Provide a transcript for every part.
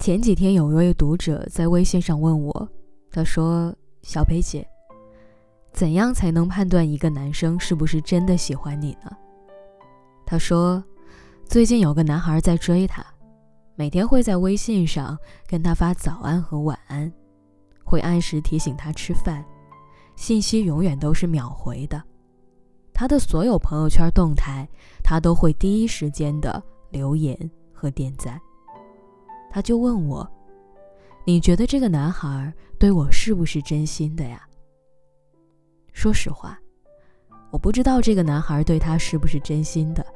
前几天有一位读者在微信上问我，他说：“小裴姐，怎样才能判断一个男生是不是真的喜欢你呢？”他说：“最近有个男孩在追她，每天会在微信上跟他发早安和晚安，会按时提醒他吃饭，信息永远都是秒回的。他的所有朋友圈动态，他都会第一时间的留言和点赞。”他就问我：“你觉得这个男孩对我是不是真心的呀？”说实话，我不知道这个男孩对他是不是真心的。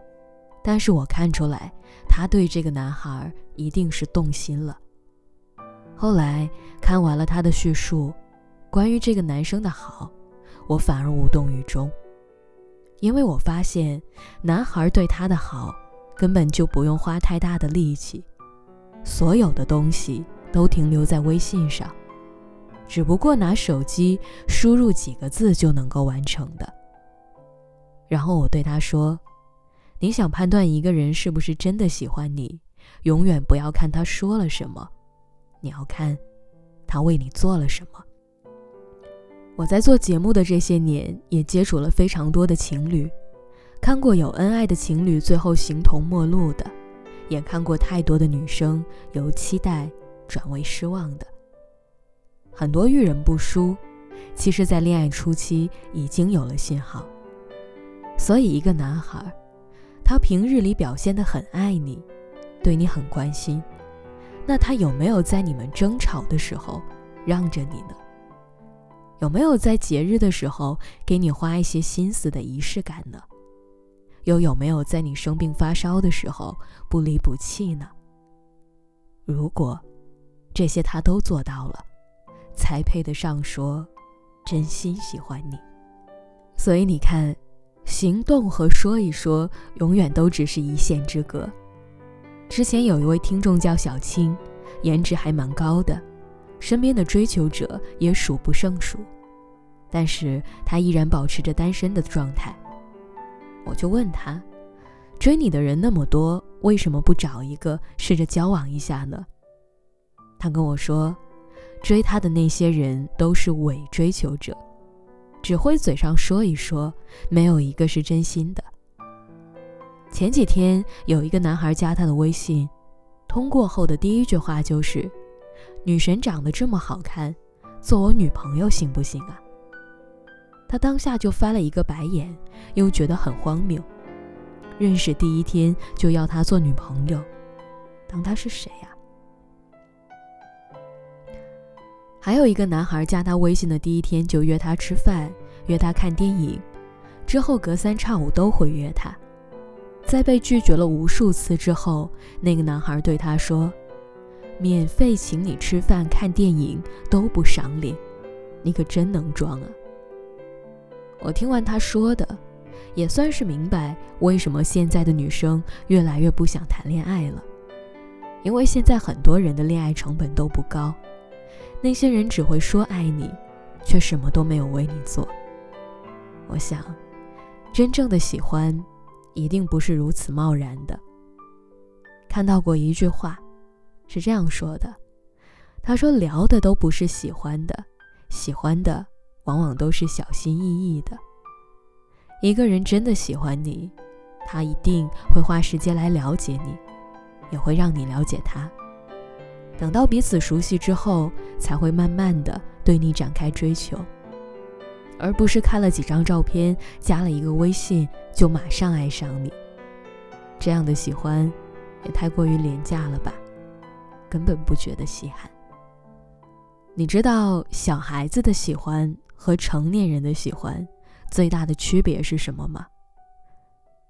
但是我看出来，他对这个男孩一定是动心了。后来看完了他的叙述，关于这个男生的好，我反而无动于衷，因为我发现男孩对他的好，根本就不用花太大的力气，所有的东西都停留在微信上，只不过拿手机输入几个字就能够完成的。然后我对他说。你想判断一个人是不是真的喜欢你，永远不要看他说了什么，你要看他为你做了什么。我在做节目的这些年，也接触了非常多的情侣，看过有恩爱的情侣最后形同陌路的，也看过太多的女生由期待转为失望的。很多遇人不淑，其实在恋爱初期已经有了信号。所以，一个男孩。他平日里表现得很爱你，对你很关心，那他有没有在你们争吵的时候让着你呢？有没有在节日的时候给你花一些心思的仪式感呢？又有没有在你生病发烧的时候不离不弃呢？如果这些他都做到了，才配得上说真心喜欢你。所以你看。行动和说一说，永远都只是一线之隔。之前有一位听众叫小青，颜值还蛮高的，身边的追求者也数不胜数，但是他依然保持着单身的状态。我就问他，追你的人那么多，为什么不找一个试着交往一下呢？他跟我说，追他的那些人都是伪追求者。只会嘴上说一说，没有一个是真心的。前几天有一个男孩加他的微信，通过后的第一句话就是：“女神长得这么好看，做我女朋友行不行啊？”他当下就翻了一个白眼，又觉得很荒谬。认识第一天就要他做女朋友，当他是谁呀？还有一个男孩加他微信的第一天就约他吃饭，约他看电影，之后隔三差五都会约他。在被拒绝了无数次之后，那个男孩对他说：“免费请你吃饭看电影都不赏脸，你可真能装啊！”我听完他说的，也算是明白为什么现在的女生越来越不想谈恋爱了，因为现在很多人的恋爱成本都不高。那些人只会说爱你，却什么都没有为你做。我想，真正的喜欢，一定不是如此贸然的。看到过一句话，是这样说的：他说，聊的都不是喜欢的，喜欢的往往都是小心翼翼的。一个人真的喜欢你，他一定会花时间来了解你，也会让你了解他。等到彼此熟悉之后，才会慢慢的对你展开追求，而不是看了几张照片，加了一个微信就马上爱上你。这样的喜欢，也太过于廉价了吧，根本不觉得稀罕。你知道小孩子的喜欢和成年人的喜欢最大的区别是什么吗？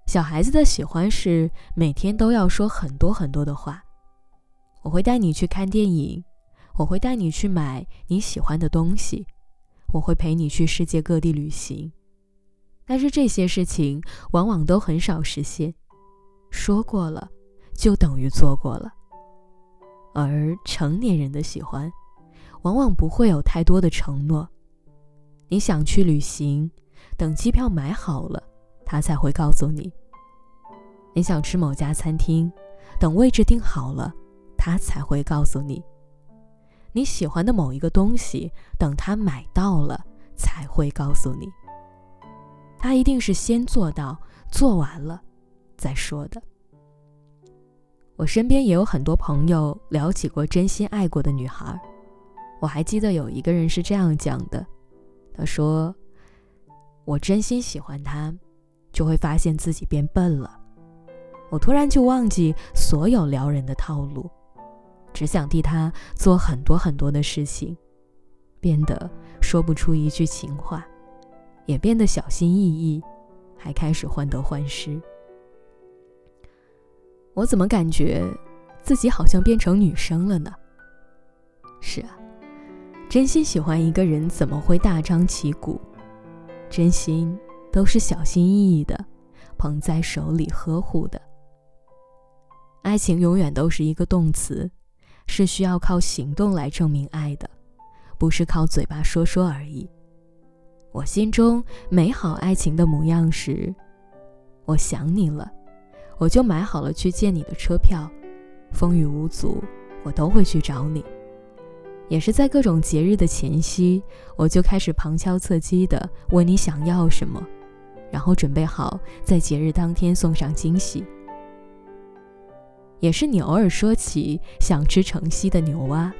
小孩子的喜欢是每天都要说很多很多的话。我会带你去看电影，我会带你去买你喜欢的东西，我会陪你去世界各地旅行。但是这些事情往往都很少实现，说过了就等于做过了。而成年人的喜欢，往往不会有太多的承诺。你想去旅行，等机票买好了，他才会告诉你。你想吃某家餐厅，等位置定好了。他才会告诉你。你喜欢的某一个东西，等他买到了才会告诉你。他一定是先做到，做完了再说的。我身边也有很多朋友聊起过真心爱过的女孩，我还记得有一个人是这样讲的，他说：“我真心喜欢他，就会发现自己变笨了。我突然就忘记所有撩人的套路。”只想替他做很多很多的事情，变得说不出一句情话，也变得小心翼翼，还开始患得患失。我怎么感觉自己好像变成女生了呢？是啊，真心喜欢一个人怎么会大张旗鼓？真心都是小心翼翼的，捧在手里呵护的。爱情永远都是一个动词。是需要靠行动来证明爱的，不是靠嘴巴说说而已。我心中美好爱情的模样是：我想你了，我就买好了去见你的车票，风雨无阻，我都会去找你。也是在各种节日的前夕，我就开始旁敲侧击的问你想要什么，然后准备好在节日当天送上惊喜。也是你偶尔说起想吃城西的牛蛙，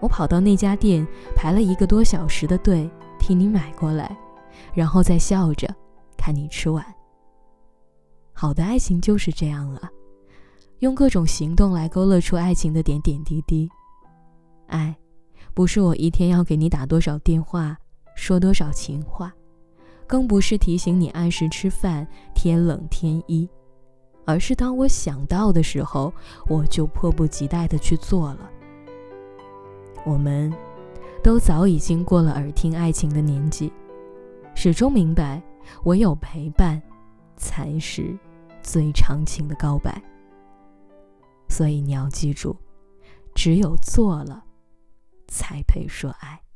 我跑到那家店排了一个多小时的队替你买过来，然后再笑着看你吃完。好的爱情就是这样啊，用各种行动来勾勒出爱情的点点滴滴。爱，不是我一天要给你打多少电话，说多少情话，更不是提醒你按时吃饭，天冷天衣。而是当我想到的时候，我就迫不及待地去做了。我们，都早已经过了耳听爱情的年纪，始终明白，唯有陪伴，才是最长情的告白。所以你要记住，只有做了，才配说爱。